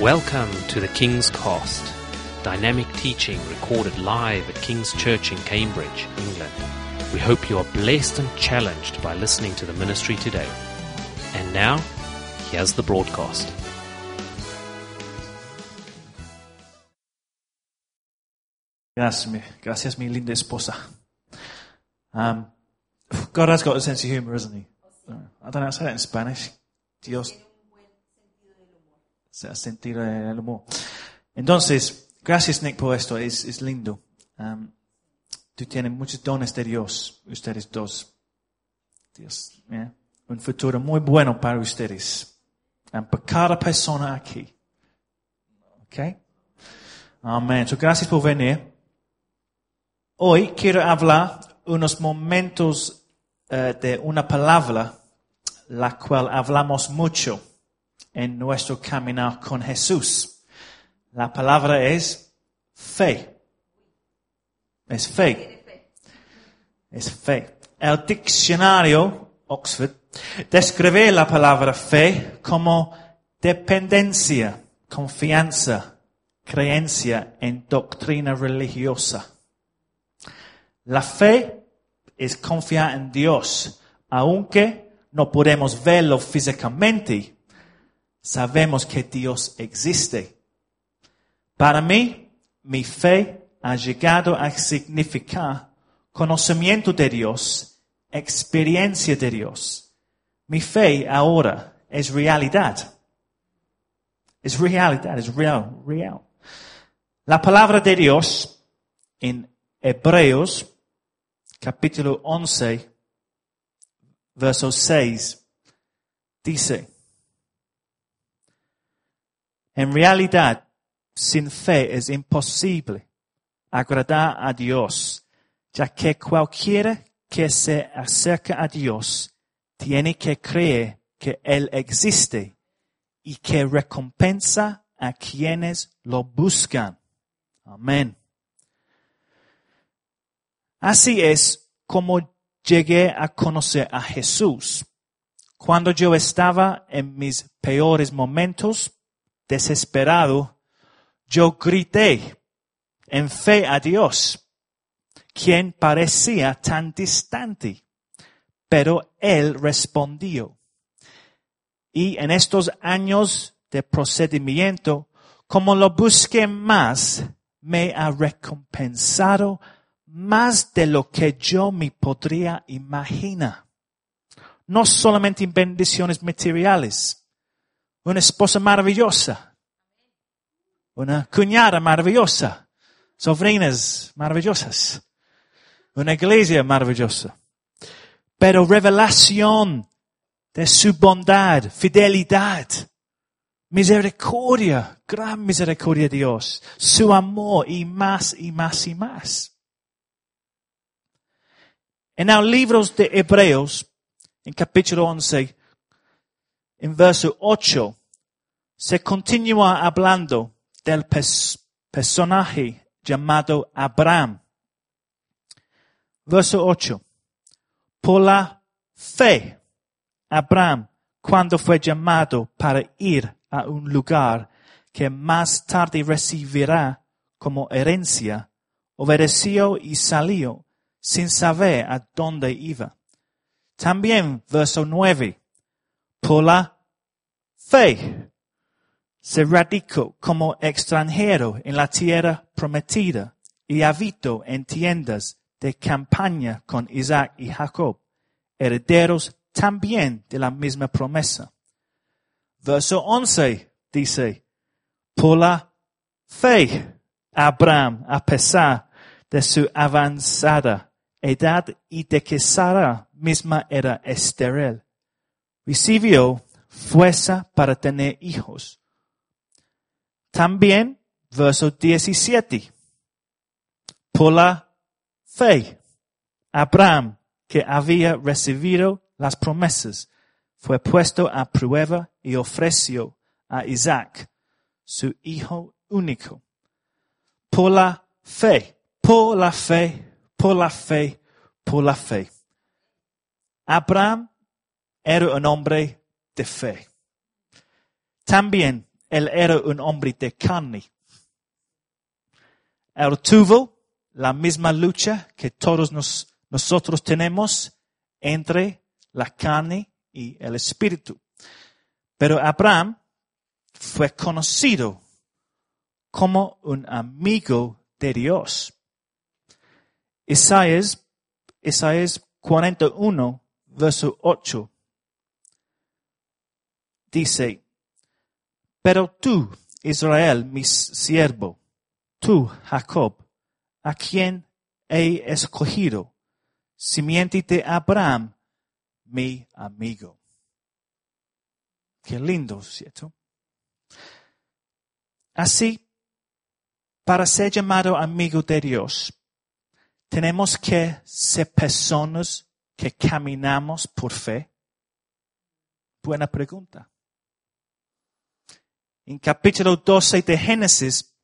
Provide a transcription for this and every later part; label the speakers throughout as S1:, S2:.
S1: Welcome to the King's Cast, dynamic teaching recorded live at King's Church in Cambridge, England. We hope you are blessed and challenged by listening to the ministry today. And now, here's the broadcast.
S2: Gracias, mi, gracias, mi linda esposa. Um, God has got a sense of humor, isn't he? I don't know how to say that in Spanish. Dios. Se- Sentido del humor. Entonces, gracias Nick por esto, es, es lindo. Um, tú tienes muchos dones de Dios, ustedes dos. Dios, ¿eh? un futuro muy bueno para ustedes. Um, para cada persona aquí. ¿Ok? Amén. So, gracias por venir. Hoy quiero hablar unos momentos eh, de una palabra la cual hablamos mucho en nuestro caminar con Jesús. La palabra es fe. Es fe. Es fe. El diccionario Oxford describe la palabra fe como dependencia, confianza, creencia en doctrina religiosa. La fe es confiar en Dios, aunque no podemos verlo físicamente. Sabemos que Dios existe. Para mí, mi fe ha llegado a significar conocimiento de Dios, experiencia de Dios. Mi fe ahora es realidad. Es realidad, es real, real. La palabra de Dios en Hebreos capítulo 11, verso 6, dice, en realidad, sin fe es imposible agradar a Dios, ya que cualquiera que se acerca a Dios tiene que creer que Él existe y que recompensa a quienes lo buscan. Amén. Así es como llegué a conocer a Jesús. Cuando yo estaba en mis peores momentos, desesperado, yo grité en fe a Dios, quien parecía tan distante, pero Él respondió. Y en estos años de procedimiento, como lo busqué más, me ha recompensado más de lo que yo me podría imaginar. No solamente en bendiciones materiales, una esposa maravillosa, una cuñada maravillosa, sobrinas maravillosas, una iglesia maravillosa, pero revelación de su bondad, fidelidad, misericordia, gran misericordia de Dios, su amor y más y más y más. En los libros de Hebreos, en capítulo 11, en verso 8, se continúa hablando del pers- personaje llamado Abraham. Verso 8. Por la fe, Abraham, cuando fue llamado para ir a un lugar que más tarde recibirá como herencia, obedeció y salió sin saber a dónde iba. También, verso 9, por la fe se radicó como extranjero en la tierra prometida y habitó en tiendas de campaña con Isaac y Jacob, herederos también de la misma promesa. Verso 11 dice, por la fe, Abraham, a pesar de su avanzada edad y de que Sara misma era estéril, recibió fuerza para tener hijos. También, verso 17, por la fe, Abraham, que había recibido las promesas, fue puesto a prueba y ofreció a Isaac, su hijo único. Por la fe, por la fe, por la fe, por la fe. Abraham era un hombre de fe. También él era un hombre de carne. Él tuvo la misma lucha que todos nos- nosotros tenemos entre la carne y el espíritu. Pero Abraham fue conocido como un amigo de Dios. Isaías, Isaías 41, verso 8, dice, pero tú, Israel, mi siervo, tú, Jacob, a quien he escogido, simiente de Abraham, mi amigo. Qué lindo, ¿cierto? Así, para ser llamado amigo de Dios, tenemos que ser personas que caminamos por fe. Buena pregunta. En capítulo 12 de Génesis,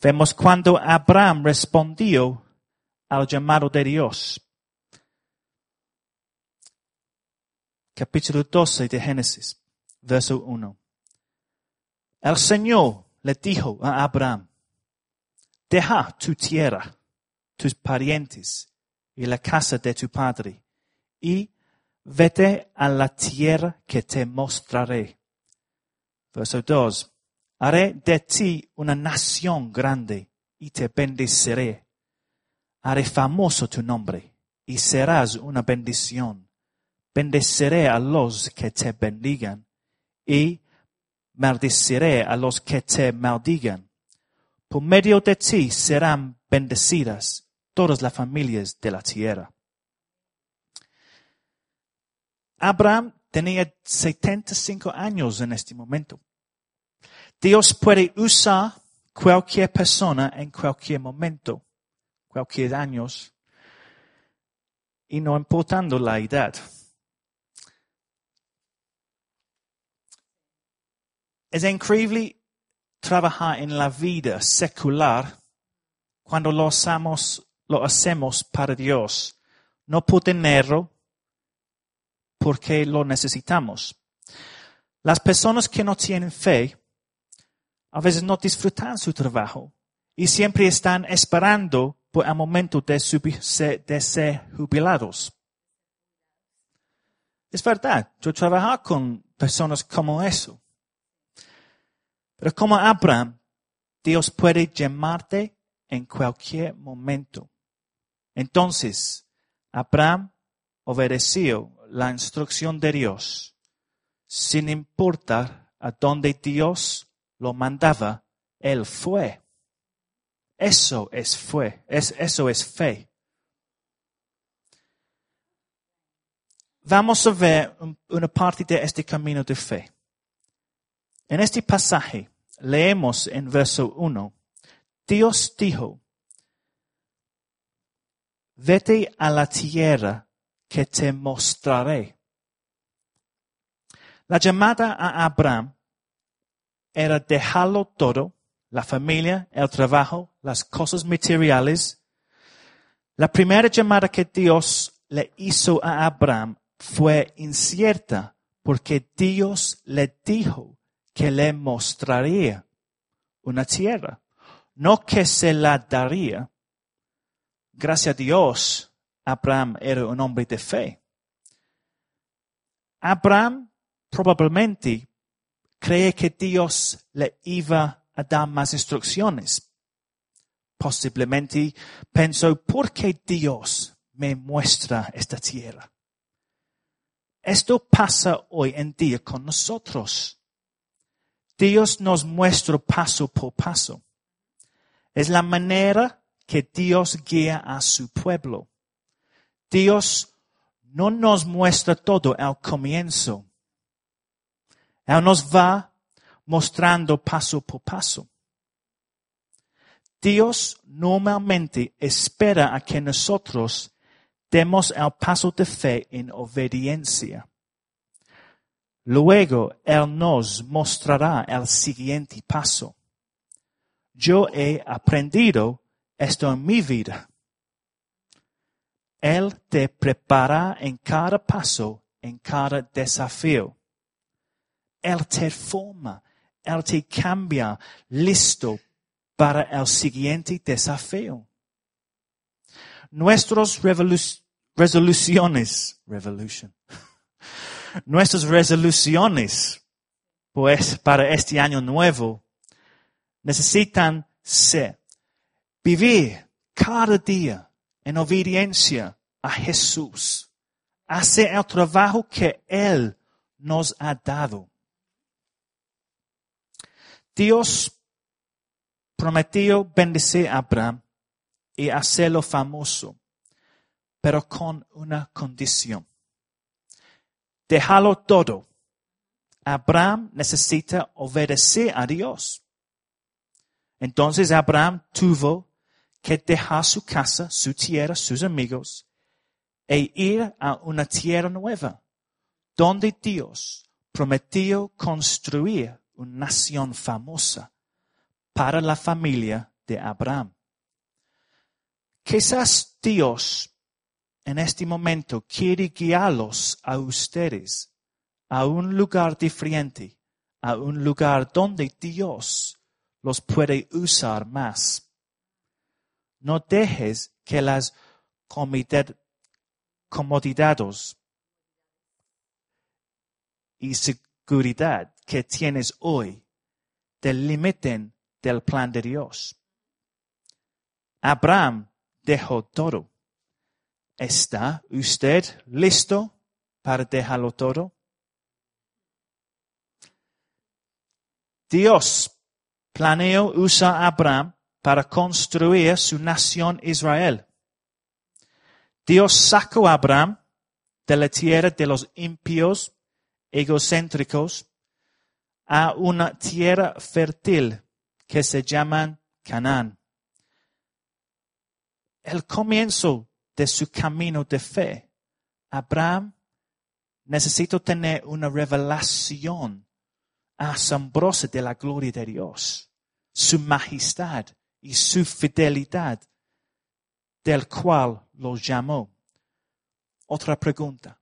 S2: vemos cuando Abraham respondió al llamado de Dios. Capítulo 12 de Génesis, verso 1. El Señor le dijo a Abraham, deja tu tierra, tus parientes y la casa de tu padre, y vete a la tierra que te mostraré. Verso 2. Haré de ti una nación grande y te bendeciré. Haré famoso tu nombre y serás una bendición. Bendeciré a los que te bendigan y maldeciré a los que te maldigan. Por medio de ti serán bendecidas todas las familias de la tierra. Abraham tenía 75 años en este momento. Dios puede usar cualquier persona en cualquier momento, cualquier años, y no importando la edad. Es increíble trabajar en la vida secular cuando lo hacemos, lo hacemos para Dios, no por dinero, porque lo necesitamos. Las personas que no tienen fe a veces no disfrutan su trabajo y siempre están esperando por el momento de, de ser jubilados. Es verdad, yo trabajo con personas como eso. Pero como Abraham, Dios puede llamarte en cualquier momento. Entonces, Abraham obedeció la instrucción de Dios, sin importar a dónde Dios lo mandaba, él fue. Eso es fe, es, eso es fe. Vamos a ver un- una parte de este camino de fe. En este pasaje leemos en verso 1, Dios dijo, vete a la tierra que te mostraré. La llamada a Abraham era dejarlo todo, la familia, el trabajo, las cosas materiales. La primera llamada que Dios le hizo a Abraham fue incierta porque Dios le dijo que le mostraría una tierra, no que se la daría. Gracias a Dios, Abraham era un hombre de fe. Abraham probablemente cree que Dios le iba a dar más instrucciones. Posiblemente pensó, ¿por qué Dios me muestra esta tierra? Esto pasa hoy en día con nosotros. Dios nos muestra paso por paso. Es la manera que Dios guía a su pueblo. Dios no nos muestra todo al comienzo. Él nos va mostrando paso por paso. Dios normalmente espera a que nosotros demos el paso de fe en obediencia. Luego Él nos mostrará el siguiente paso. Yo he aprendido esto en mi vida. Él te prepara en cada paso, en cada desafío. Él te forma, Él te cambia, listo para el siguiente desafío. Nuestras resoluciones, revolution, nuestras resoluciones, pues, para este año nuevo, necesitan ser vivir cada día en obediencia a Jesús, hacer el trabajo que Él nos ha dado. Dios prometió bendecir a Abraham y hacerlo famoso, pero con una condición. Déjalo todo. Abraham necesita obedecer a Dios. Entonces Abraham tuvo que dejar su casa, su tierra, sus amigos, e ir a una tierra nueva, donde Dios prometió construir una nación famosa para la familia de Abraham. Quizás Dios en este momento quiere guiarlos a ustedes a un lugar diferente, a un lugar donde Dios los puede usar más. No dejes que las comodidad- comodidades y seguridad que tienes hoy te limiten del plan de Dios. Abraham dejó todo. ¿Está usted listo para dejarlo todo? Dios planeó usar a Abraham para construir su nación Israel. Dios sacó a Abraham de la tierra de los impíos, egocéntricos, a una tierra fértil que se llama Canaán. El comienzo de su camino de fe, Abraham necesitó tener una revelación asombrosa de la gloria de Dios, su majestad y su fidelidad, del cual los llamó. Otra pregunta.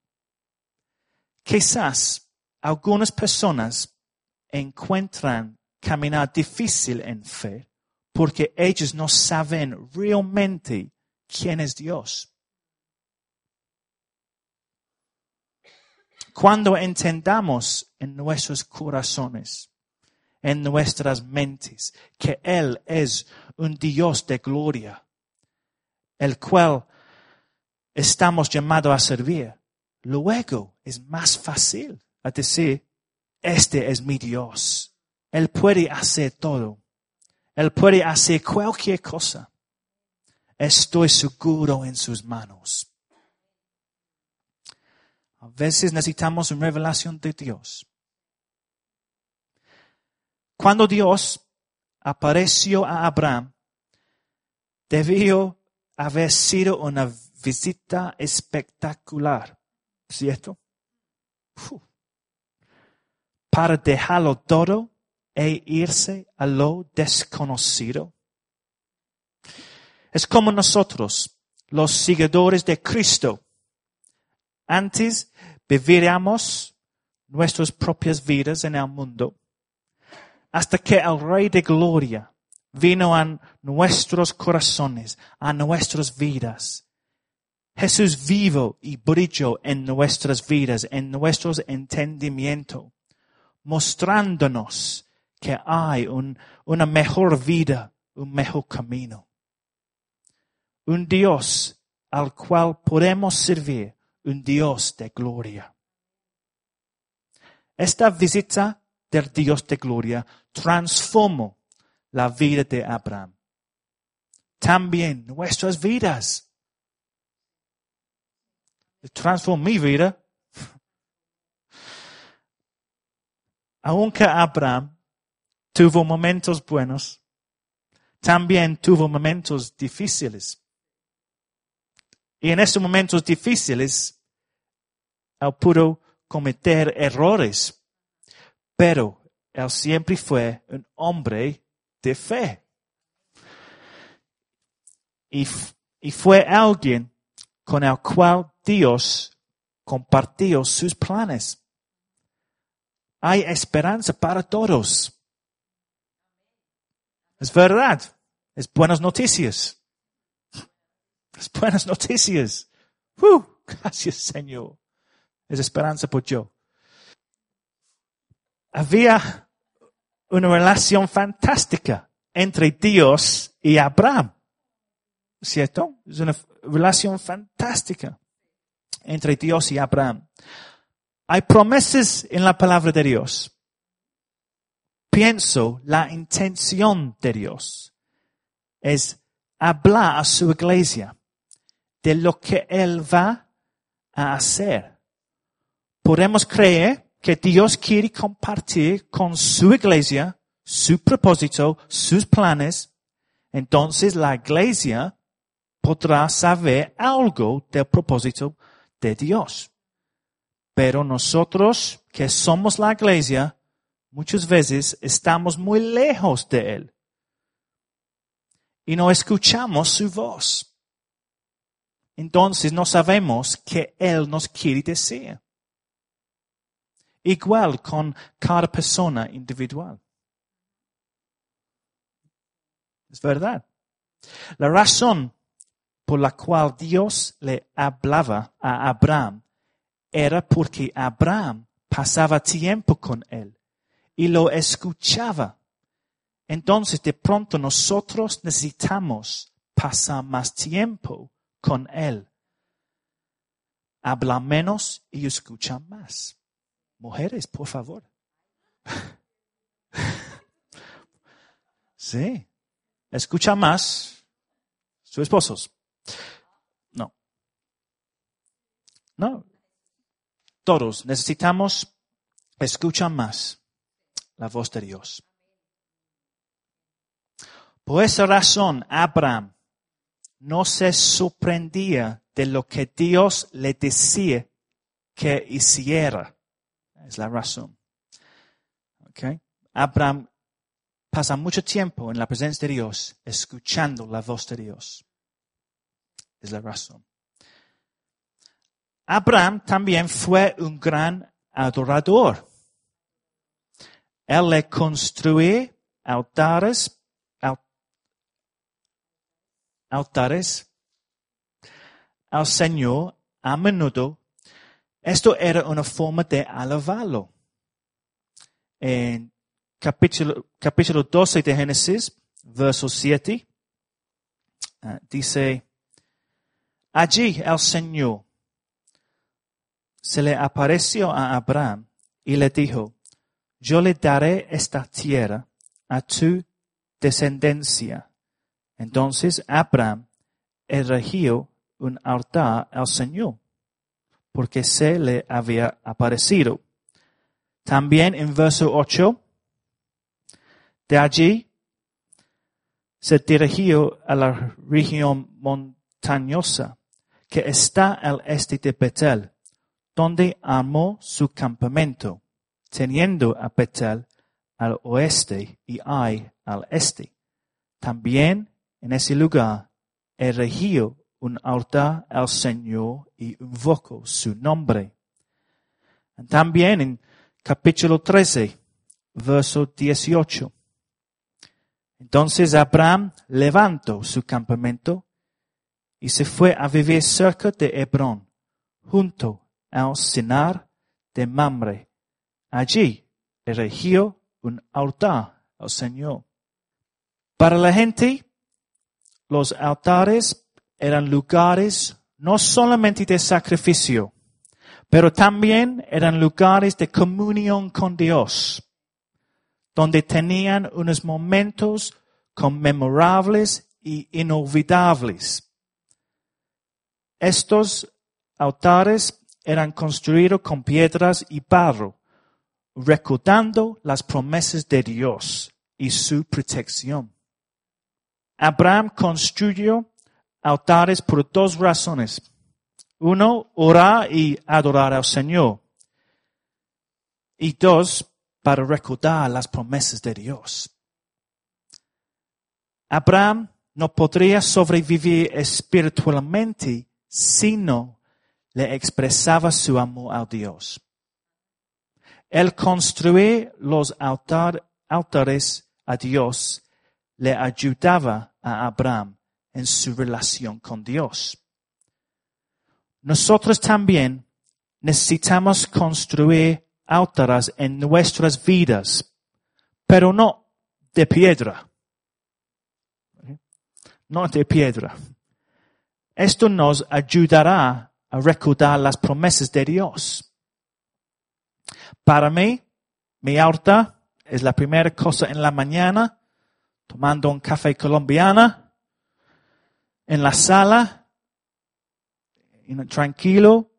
S2: Quizás algunas personas encuentran caminar difícil en fe porque ellos no saben realmente quién es Dios. Cuando entendamos en nuestros corazones, en nuestras mentes, que Él es un Dios de gloria, el cual estamos llamados a servir, luego es más fácil a decir, este es mi Dios. Él puede hacer todo. Él puede hacer cualquier cosa. Estoy seguro en sus manos. A veces necesitamos una revelación de Dios. Cuando Dios apareció a Abraham, debió haber sido una visita espectacular, ¿cierto? Para dejarlo todo e irse a lo desconocido. Es como nosotros, los seguidores de Cristo. Antes viviríamos nuestras propias vidas en el mundo hasta que el Rey de Gloria vino a nuestros corazones, a nuestras vidas. Jesús vivo y brilló en nuestras vidas, en nuestros entendimientos, mostrándonos que hay un- una mejor vida, un mejor camino. Un Dios al cual podemos servir, un Dios de gloria. Esta visita del Dios de gloria transformó la vida de Abraham. También nuestras vidas. Transformó mi vida. Aunque Abraham tuvo momentos buenos, también tuvo momentos difíciles. Y en estos momentos difíciles, él pudo cometer errores, pero él siempre fue un hombre de fe. Y, y fue alguien con el cual Dios compartió sus planes. hay esperanza para todos. Es verdad. Es buenas noticias. Es buenas noticias. ¡Uh! Gracias, Señor. Es esperanza por yo. Había una relación fantástica entre Dios y Abraham. ¿Cierto? Es una relación fantástica entre Dios y Abraham. Hay promesas en la palabra de Dios. Pienso la intención de Dios es hablar a su iglesia de lo que Él va a hacer. Podemos creer que Dios quiere compartir con su iglesia su propósito, sus planes. Entonces la iglesia podrá saber algo del propósito de Dios. Pero nosotros que somos la iglesia, muchas veces estamos muy lejos de Él. Y no escuchamos su voz. Entonces no sabemos qué Él nos quiere decir. Igual con cada persona individual. Es verdad. La razón por la cual Dios le hablaba a Abraham era porque Abraham pasaba tiempo con él y lo escuchaba. Entonces de pronto nosotros necesitamos pasar más tiempo con él. Habla menos y escucha más. Mujeres, por favor. sí. Escucha más sus esposos. No. No. Todos necesitamos escuchar más la voz de Dios. Por esa razón, Abraham no se sorprendía de lo que Dios le decía que hiciera. Es la razón. Okay. Abraham pasa mucho tiempo en la presencia de Dios, escuchando la voz de Dios. Es la razón. Abraham también fue un gran adorador. Él le construyó altares, altares al Señor a menudo. Esto era una forma de alabarlo. En capítulo, capítulo 12 de Génesis, verso 7, ah, dice, allí el Señor se le apareció a Abraham y le dijo, yo le daré esta tierra a tu descendencia. Entonces Abraham erigió un altar al Señor, porque se le había aparecido. También en verso 8, de allí se dirigió a la región montañosa que está al este de Betel, donde armó su campamento, teniendo a Betel al oeste y Ai al este. También en ese lugar erigió un altar al Señor y invocó su nombre. También en capítulo 13, verso 18. Entonces Abraham levantó su campamento y se fue a vivir cerca de Hebrón, junto al Sinar de Mamre. Allí erigió un altar al Señor. Para la gente, los altares eran lugares no solamente de sacrificio, pero también eran lugares de comunión con Dios donde tenían unos momentos conmemorables y inolvidables. Estos altares eran construidos con piedras y barro, recordando las promesas de Dios y su protección. Abraham construyó altares por dos razones. Uno, orar y adorar al Señor. Y dos, para recordar las promesas de Dios. Abraham no podría sobrevivir espiritualmente si no le expresaba su amor a Dios. El construir los altar- altares a Dios le ayudaba a Abraham en su relación con Dios. Nosotros también necesitamos construir altares en nuestras vidas, pero no de piedra. No de piedra. Esto nos ayudará a recordar las promesas de Dios. Para mí, mi altar es la primera cosa en la mañana, tomando un café colombiana, en la sala, tranquilo,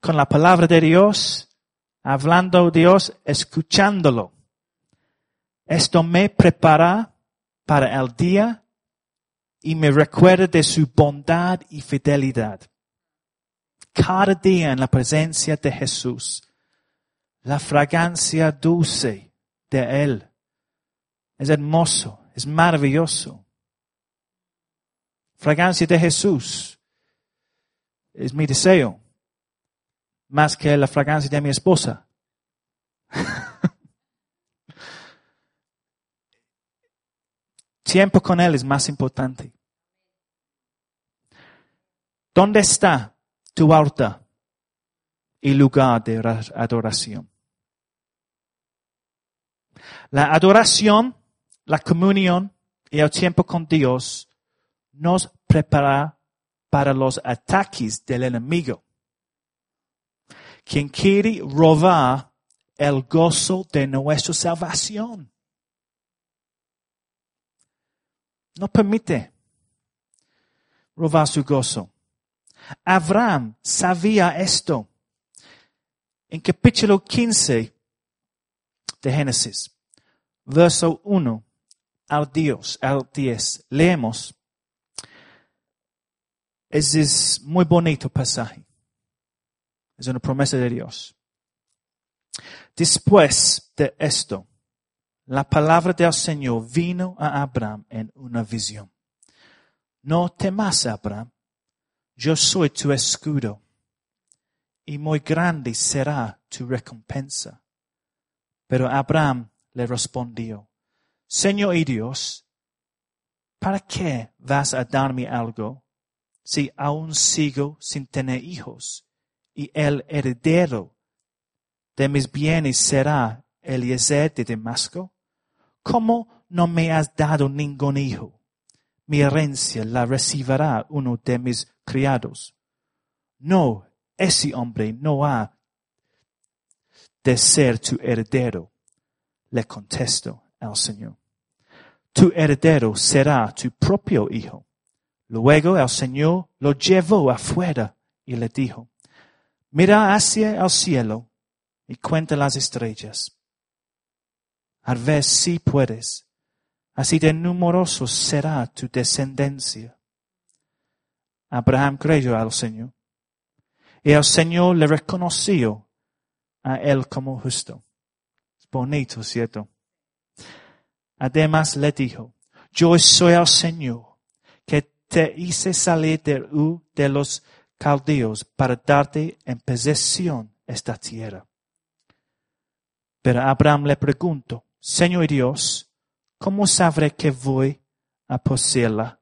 S2: con la palabra de Dios, hablando Dios, escuchándolo. Esto me prepara para el día y me recuerda de su bondad y fidelidad. Cada día en la presencia de Jesús, la fragancia dulce de Él es hermoso, es maravilloso. Fragancia de Jesús es mi deseo, más que la fragancia de mi esposa. Tiempo con Él es más importante. ¿Dónde está tu altar y lugar de ra- adoración? La adoración, la comunión y el tiempo con Dios nos prepara para los ataques del enemigo, quien quiere robar el gozo de nuestra salvación. No permite robar su gozo. Abraham sabía esto. En capítulo 15 de Génesis, verso 1 al Dios, al 10, leemos. Es muy bonito pasaje. Es una promesa de Dios. Después de esto, la palabra del Señor vino a Abraham en una visión. No temas, Abraham, yo soy tu escudo, y muy grande será tu recompensa. Pero Abraham le respondió, Señor y Dios, ¿para qué vas a darme algo si aún sigo sin tener hijos y el heredero de mis bienes será Eliezer de Damasco? ¿Cómo no me has dado ningún hijo? Mi herencia la recibirá uno de mis criados. No, ese hombre no ha de ser tu heredero, le contestó al Señor. Tu heredero será tu propio hijo. Luego el Señor lo llevó afuera y le dijo, mira hacia el cielo y cuenta las estrellas. A ver si puedes. Así de numeroso será tu descendencia. Abraham creyó al Señor. Y el Señor le reconoció a él como justo. Es bonito, ¿cierto? Además le dijo, yo soy el Señor te hice salir de Ur de los caldeos para darte en posesión esta tierra. Pero Abraham le preguntó, Señor Dios, ¿cómo sabré que voy a poseerla?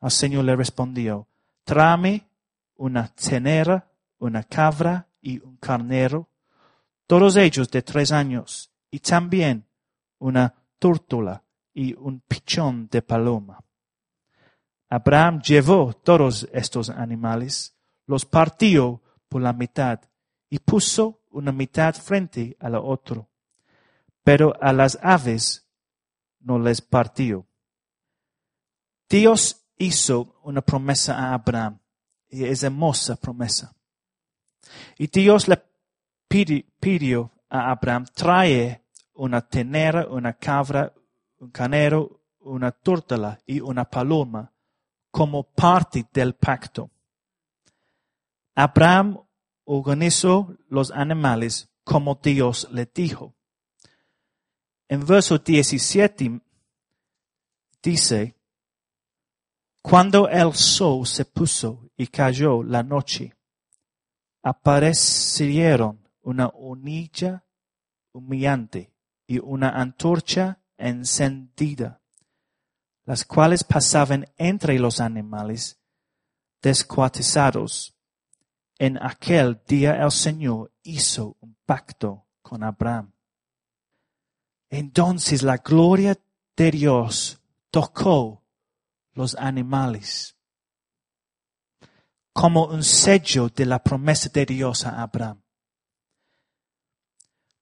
S2: El Señor le respondió, tráeme una tenera, una cabra y un carnero, todos ellos de tres años, y también una tórtola y un pichón de paloma. Abraham llevó todos estos animales, los partió por la mitad y puso una mitad frente a la otra. Pero a las aves no les partió. Dios hizo una promesa a Abraham y es hermosa promesa. Y Dios le pidi- pidió a Abraham, trae una tenera, una cabra, un canero, una tórtola y una paloma como parte del pacto. Abraham organizó los animales como Dios le dijo. En verso 17 dice, cuando el sol se puso y cayó la noche, aparecieron una hornilla humillante y una antorcha encendida, las cuales pasaban entre los animales descuartizados. En aquel día el Señor hizo un pacto con Abraham. Entonces la gloria de Dios tocó los animales como un sello de la promesa de Dios a Abraham.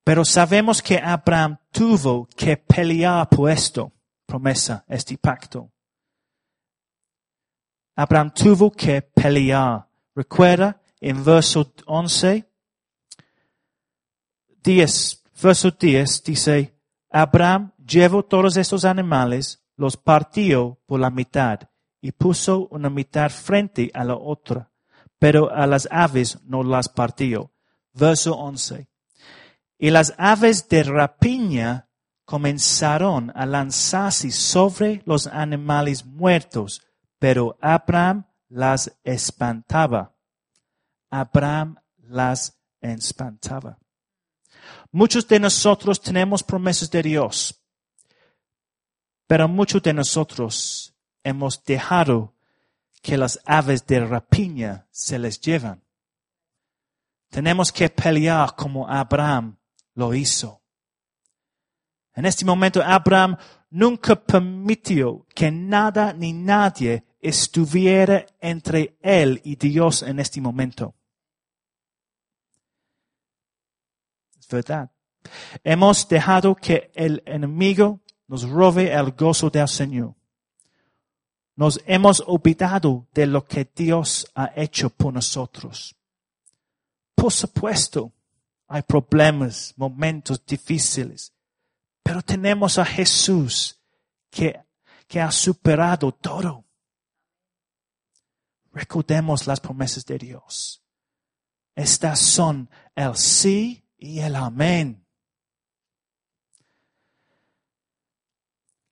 S2: Pero sabemos que Abraham tuvo que pelear por esto, promesa, este pacto. Abraham tuvo que pelear. Recuerda en verso 11, 10, verso 10 dice, Abraham llevó todos estos animales, los partió por la mitad y puso una mitad frente a la otra, pero a las aves no las partió. Verso 11. Y las aves de rapiña comenzaron a lanzarse sobre los animales muertos, pero Abraham las espantaba. Abraham las espantaba. Muchos de nosotros tenemos promesas de Dios, pero muchos de nosotros hemos dejado que las aves de rapiña se les llevan. Tenemos que pelear como Abraham lo hizo. En este momento Abraham nunca permitió que nada ni nadie estuviera entre él y Dios en este momento. Es verdad. Hemos dejado que el enemigo nos robe el gozo del Señor. Nos hemos olvidado de lo que Dios ha hecho por nosotros. Por supuesto, hay problemas, momentos difíciles, pero tenemos a Jesús que, que ha superado todo. Recordemos las promesas de Dios. Estas son el sí y el amén.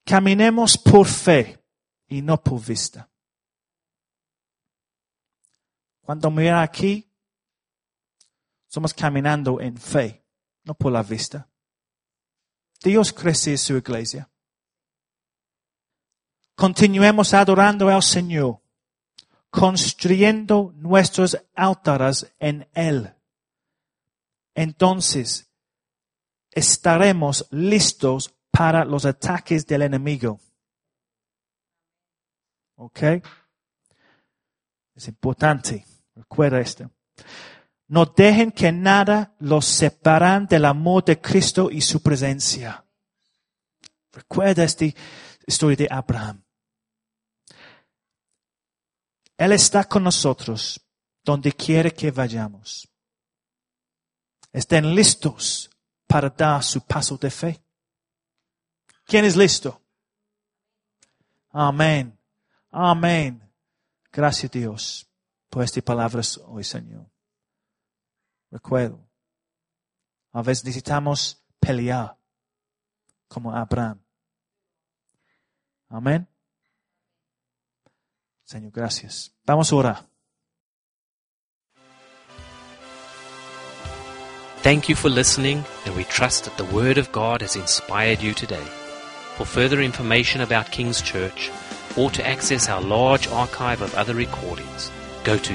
S2: Caminemos por fe y no por vista. Cuando mira aquí, somos caminando en fe, no por la vista. Dios crece su iglesia. Continuemos adorando al Señor, construyendo nuestros altares en Él. Entonces, estaremos listos para los ataques del enemigo. ¿Ok? Es importante. Recuerda esto. No dejen que nada los separan del amor de Cristo y su presencia. Recuerda esta historia de Abraham. Él está con nosotros donde quiere que vayamos. Estén listos para dar su paso de fe. ¿Quién es listo? Amén. Amén. Gracias Dios por estas palabras hoy, Señor. Recuerdo, a veces necesitamos pelear como Abraham. Amén. Señor, gracias. Vamos a orar.
S1: Thank you for listening, and we trust that the Word of God has inspired you today. For further information about King's Church, or to access our large archive of other recordings, go to